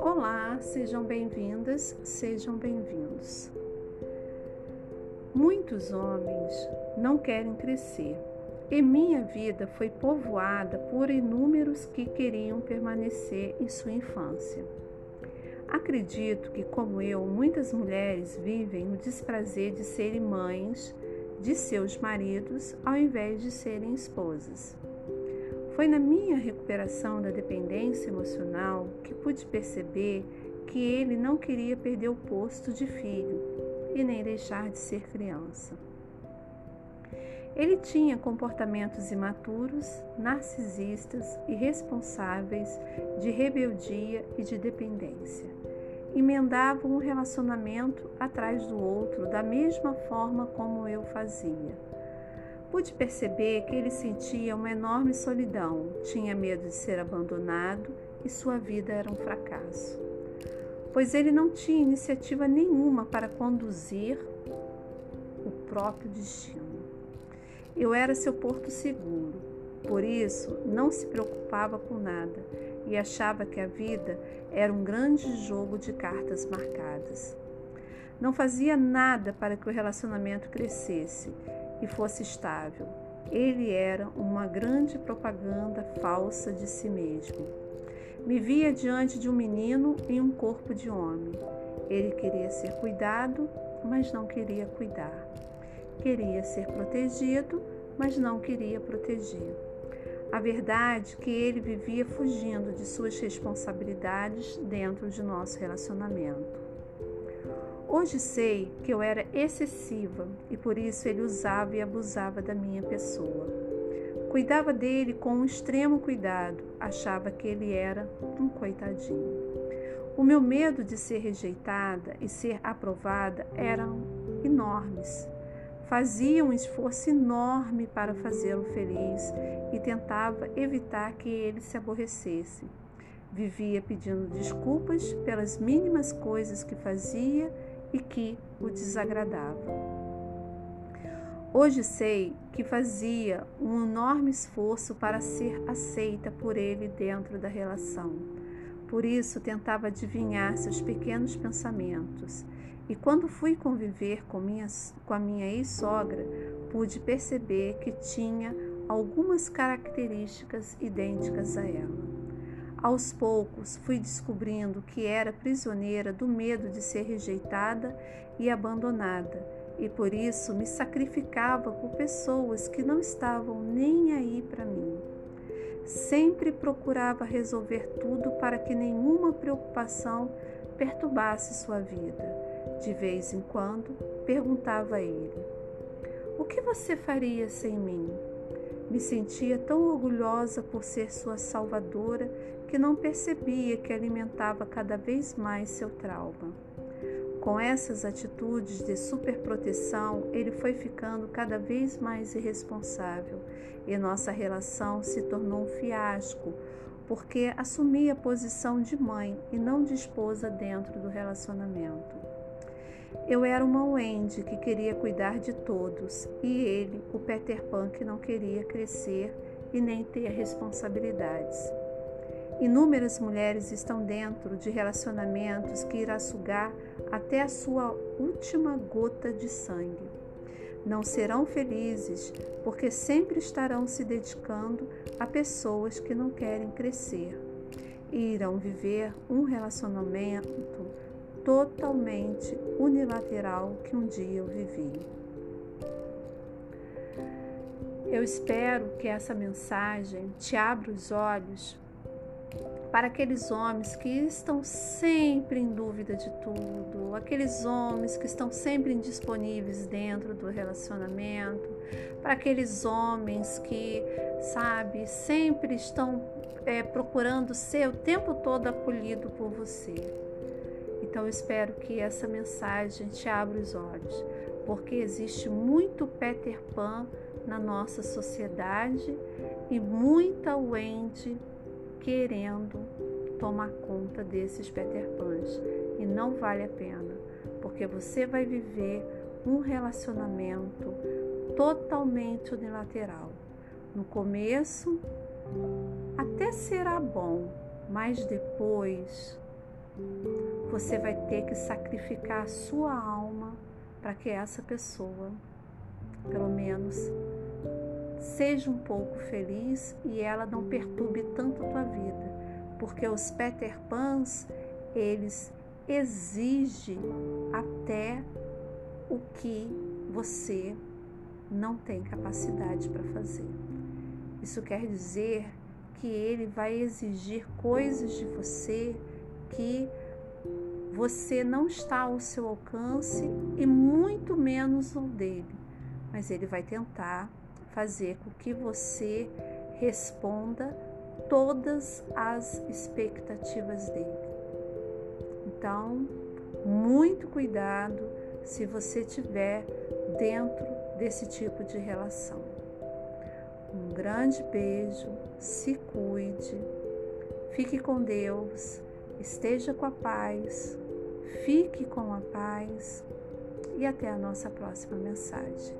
Olá, sejam bem-vindas, sejam bem-vindos. Muitos homens não querem crescer e minha vida foi povoada por inúmeros que queriam permanecer em sua infância. Acredito que, como eu, muitas mulheres vivem o desprazer de serem mães de seus maridos ao invés de serem esposas. Foi na minha recuperação da dependência emocional que pude perceber que ele não queria perder o posto de filho e nem deixar de ser criança. Ele tinha comportamentos imaturos, narcisistas, irresponsáveis, de rebeldia e de dependência. Emendava um relacionamento atrás do outro da mesma forma como eu fazia. Pude perceber que ele sentia uma enorme solidão, tinha medo de ser abandonado e sua vida era um fracasso. Pois ele não tinha iniciativa nenhuma para conduzir o próprio destino. Eu era seu porto seguro, por isso não se preocupava com nada e achava que a vida era um grande jogo de cartas marcadas. Não fazia nada para que o relacionamento crescesse e fosse estável. Ele era uma grande propaganda falsa de si mesmo. Me via diante de um menino em um corpo de homem. Ele queria ser cuidado, mas não queria cuidar. Queria ser protegido, mas não queria proteger. A verdade é que ele vivia fugindo de suas responsabilidades dentro de nosso relacionamento. Hoje sei que eu era excessiva e por isso ele usava e abusava da minha pessoa. Cuidava dele com um extremo cuidado, achava que ele era um coitadinho. O meu medo de ser rejeitada e ser aprovada eram enormes. Fazia um esforço enorme para fazê-lo feliz e tentava evitar que ele se aborrecesse. Vivia pedindo desculpas pelas mínimas coisas que fazia e que o desagradavam. Hoje sei que fazia um enorme esforço para ser aceita por ele dentro da relação. Por isso tentava adivinhar seus pequenos pensamentos e quando fui conviver com, minhas, com a minha ex-sogra, pude perceber que tinha algumas características idênticas a ela. Aos poucos fui descobrindo que era prisioneira do medo de ser rejeitada e abandonada, e por isso me sacrificava por pessoas que não estavam nem aí para mim. Sempre procurava resolver tudo para que nenhuma preocupação perturbasse sua vida de vez em quando, perguntava a ele: O que você faria sem mim? Me sentia tão orgulhosa por ser sua salvadora que não percebia que alimentava cada vez mais seu trauma. Com essas atitudes de superproteção, ele foi ficando cada vez mais irresponsável e nossa relação se tornou um fiasco, porque assumia a posição de mãe e não de esposa dentro do relacionamento. Eu era uma Wendy que queria cuidar de todos e ele, o Peter Pan, que não queria crescer e nem ter responsabilidades. Inúmeras mulheres estão dentro de relacionamentos que irá sugar até a sua última gota de sangue. Não serão felizes porque sempre estarão se dedicando a pessoas que não querem crescer e irão viver um relacionamento totalmente unilateral que um dia eu vivi. Eu espero que essa mensagem te abra os olhos para aqueles homens que estão sempre em dúvida de tudo, aqueles homens que estão sempre indisponíveis dentro do relacionamento, para aqueles homens que, sabe, sempre estão é, procurando ser o tempo todo acolhido por você. Então espero que essa mensagem te abra os olhos, porque existe muito Peter Pan na nossa sociedade e muita Wendy querendo tomar conta desses Peter Pans e não vale a pena, porque você vai viver um relacionamento totalmente unilateral. No começo, até será bom, mas depois você vai ter que sacrificar a sua alma para que essa pessoa, pelo menos, seja um pouco feliz e ela não perturbe tanto porque os Peter Pans, eles exigem até o que você não tem capacidade para fazer. Isso quer dizer que ele vai exigir coisas de você que você não está ao seu alcance e muito menos ao dele, mas ele vai tentar fazer com que você responda todas as expectativas dele. Então, muito cuidado se você tiver dentro desse tipo de relação. Um grande beijo, se cuide, fique com Deus, esteja com a paz, fique com a paz e até a nossa próxima mensagem.